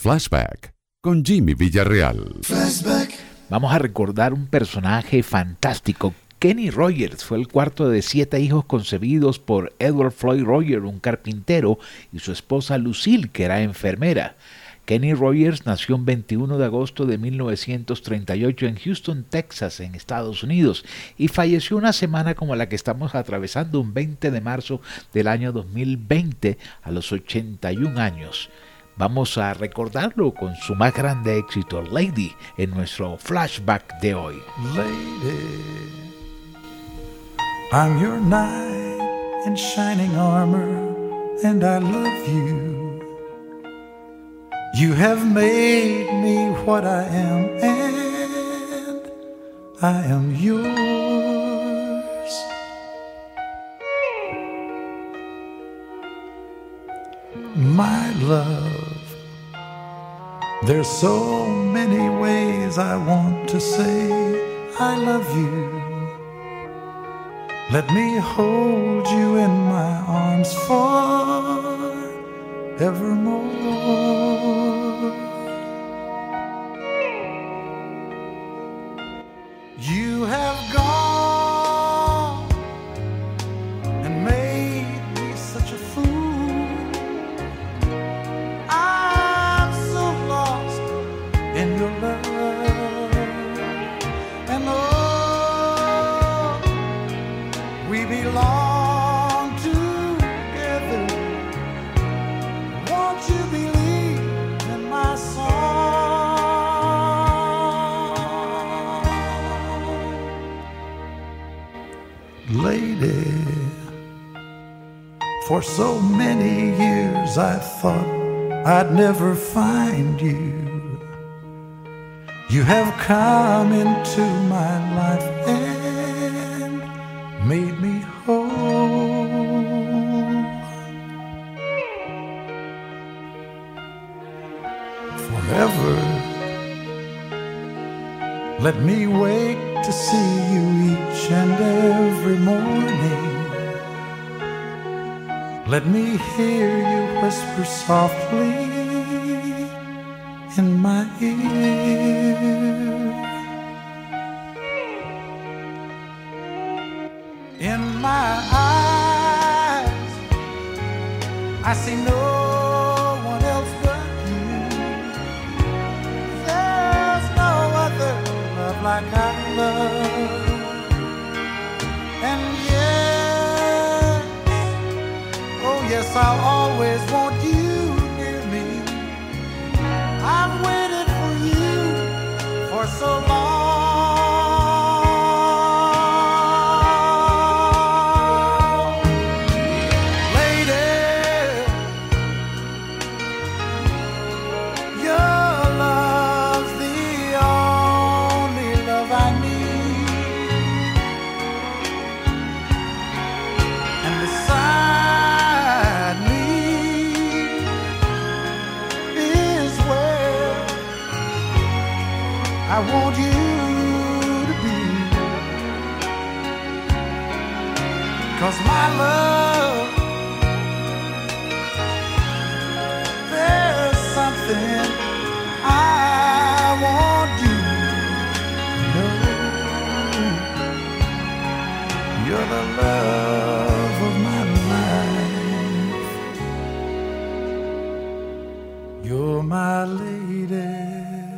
Flashback con Jimmy Villarreal. Vamos a recordar un personaje fantástico. Kenny Rogers fue el cuarto de siete hijos concebidos por Edward Floyd Rogers, un carpintero, y su esposa Lucille, que era enfermera. Kenny Rogers nació el 21 de agosto de 1938 en Houston, Texas, en Estados Unidos, y falleció una semana como la que estamos atravesando, un 20 de marzo del año 2020, a los 81 años. Vamos a recordarlo con su más grande éxito, Lady, en nuestro flashback de hoy. Lady, I'm your knight in shining armor, and I love you. You have made me what I am, and I am yours. My love, there's so many ways I want to say I love you. Let me hold you in my arms forevermore. For so many years I thought I'd never find you. You have come into my life and made me whole. Forever, let me wake to see you each and every morning. Let me hear you whisper softly in my ear. In my eyes, I see no one else but you. There's no other love like I I'll always want you near me. I've waited for you for so long. I want you to be. Cause my love, there's something I want you to know. You're the love of my life. You're my lady.